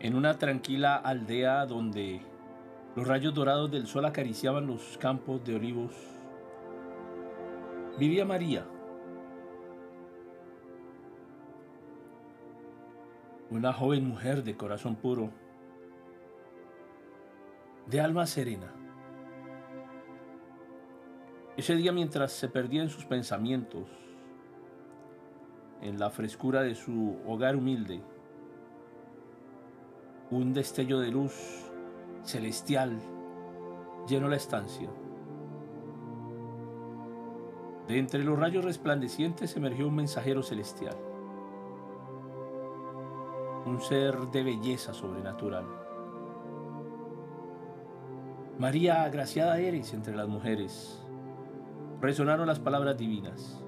En una tranquila aldea donde los rayos dorados del sol acariciaban los campos de olivos, vivía María, una joven mujer de corazón puro, de alma serena. Ese día mientras se perdía en sus pensamientos, en la frescura de su hogar humilde, un destello de luz celestial llenó la estancia. De entre los rayos resplandecientes emergió un mensajero celestial, un ser de belleza sobrenatural. María, agraciada eres entre las mujeres, resonaron las palabras divinas.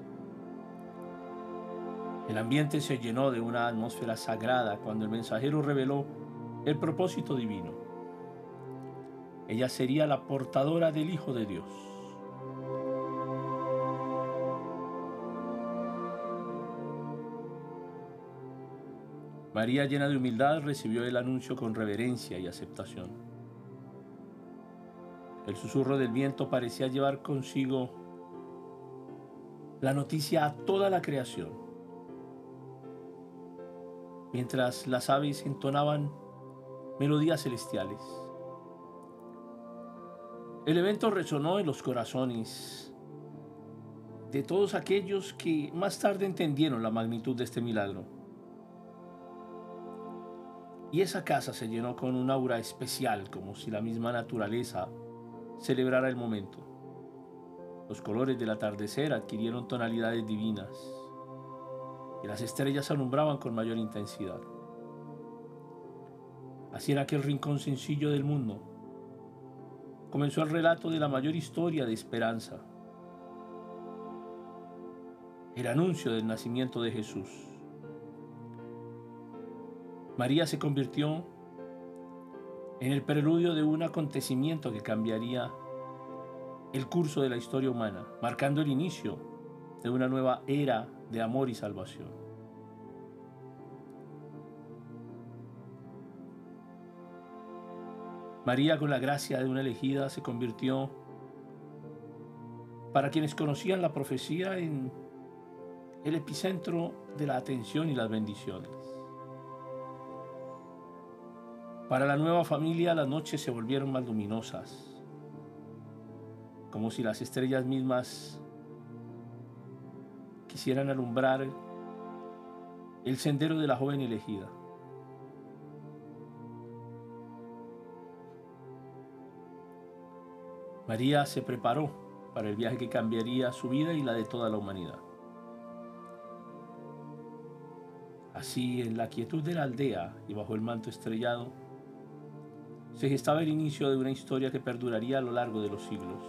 El ambiente se llenó de una atmósfera sagrada cuando el mensajero reveló el propósito divino. Ella sería la portadora del Hijo de Dios. María, llena de humildad, recibió el anuncio con reverencia y aceptación. El susurro del viento parecía llevar consigo la noticia a toda la creación, mientras las aves entonaban melodías celestiales. El evento resonó en los corazones de todos aquellos que más tarde entendieron la magnitud de este milagro. Y esa casa se llenó con un aura especial, como si la misma naturaleza celebrara el momento. Los colores del atardecer adquirieron tonalidades divinas y las estrellas alumbraban con mayor intensidad. Así en aquel rincón sencillo del mundo comenzó el relato de la mayor historia de esperanza, el anuncio del nacimiento de Jesús. María se convirtió en el preludio de un acontecimiento que cambiaría el curso de la historia humana, marcando el inicio de una nueva era de amor y salvación. María, con la gracia de una elegida, se convirtió, para quienes conocían la profecía, en el epicentro de la atención y las bendiciones. Para la nueva familia las noches se volvieron más luminosas, como si las estrellas mismas quisieran alumbrar el sendero de la joven elegida. María se preparó para el viaje que cambiaría su vida y la de toda la humanidad. Así, en la quietud de la aldea y bajo el manto estrellado, se gestaba el inicio de una historia que perduraría a lo largo de los siglos,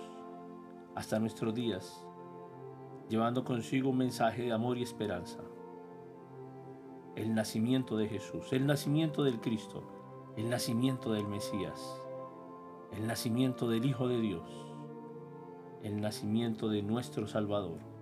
hasta nuestros días, llevando consigo un mensaje de amor y esperanza. El nacimiento de Jesús, el nacimiento del Cristo, el nacimiento del Mesías el nacimiento del Hijo de Dios, el nacimiento de nuestro Salvador.